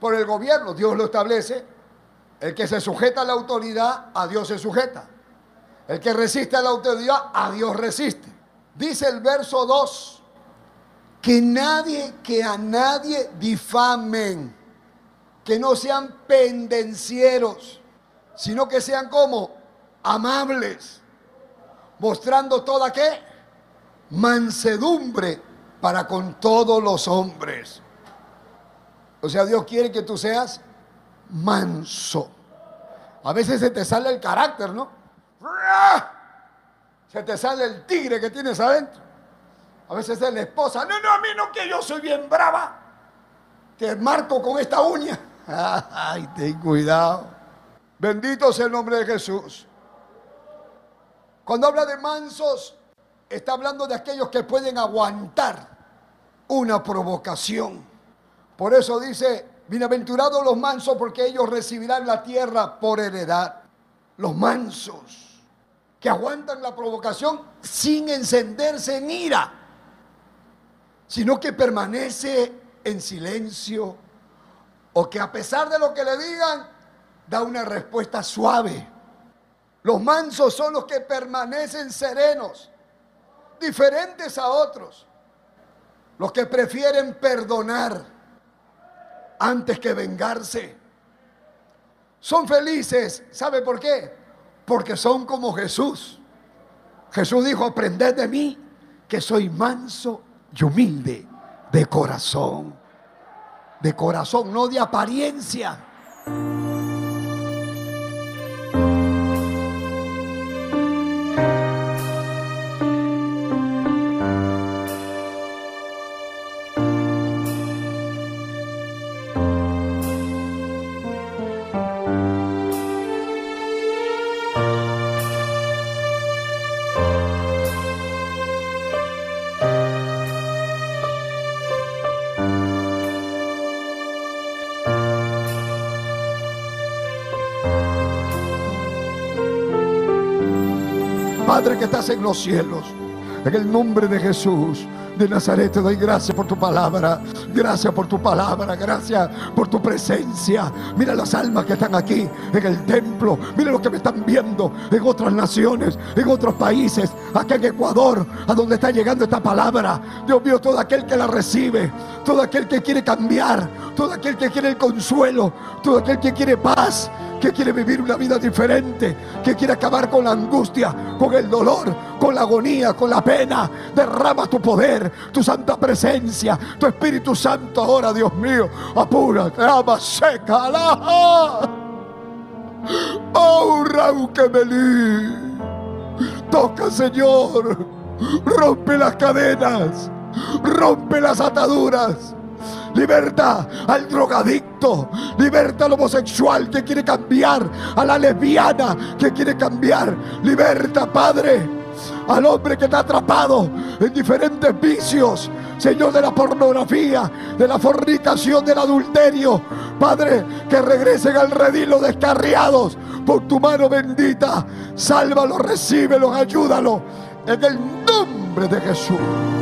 por el gobierno, Dios lo establece. El que se sujeta a la autoridad, a Dios se sujeta. El que resiste a la autoridad, a Dios resiste. Dice el verso 2, que nadie, que a nadie difamen, que no sean pendencieros, sino que sean como amables, mostrando toda qué? Mansedumbre para con todos los hombres. O sea, Dios quiere que tú seas manso. A veces se te sale el carácter, ¿no? Se te sale el tigre que tienes adentro. A veces es la esposa. No, no, a mí no, que yo soy bien brava. Te marco con esta uña. Ay, ten cuidado. Bendito sea el nombre de Jesús. Cuando habla de mansos, está hablando de aquellos que pueden aguantar una provocación. Por eso dice, bienaventurados los mansos porque ellos recibirán la tierra por heredad. Los mansos que aguantan la provocación sin encenderse en ira. sino que permanece en silencio o que a pesar de lo que le digan, da una respuesta suave. Los mansos son los que permanecen serenos, diferentes a otros, los que prefieren perdonar antes que vengarse. Son felices, ¿sabe por qué? Porque son como Jesús. Jesús dijo, aprended de mí, que soy manso y humilde de corazón. De corazón, no de apariencia. Estás en los cielos, en el nombre de Jesús de Nazaret te doy gracias por tu palabra, gracias por tu palabra, gracias por tu presencia. Mira las almas que están aquí en el templo, mira los que me están viendo en otras naciones, en otros países, aquí en Ecuador, a donde está llegando esta palabra. Dios mío, todo aquel que la recibe, todo aquel que quiere cambiar, todo aquel que quiere el consuelo, todo aquel que quiere paz que quiere vivir una vida diferente, que quiere acabar con la angustia, con el dolor, con la agonía, con la pena. Derrama tu poder, tu santa presencia, tu Espíritu Santo ahora, Dios mío. Apura, ama, seca, la. Oh, Melí. Toca, Señor. Rompe las cadenas. Rompe las ataduras Liberta al drogadicto. Liberta al homosexual que quiere cambiar. A la lesbiana que quiere cambiar. Liberta, Padre al hombre que está atrapado en diferentes vicios, Señor, de la pornografía, de la fornicación, del adulterio. Padre, que regresen al redil descarriados por tu mano bendita. Sálvalo, recíbelo, ayúdalo. En el nombre de Jesús.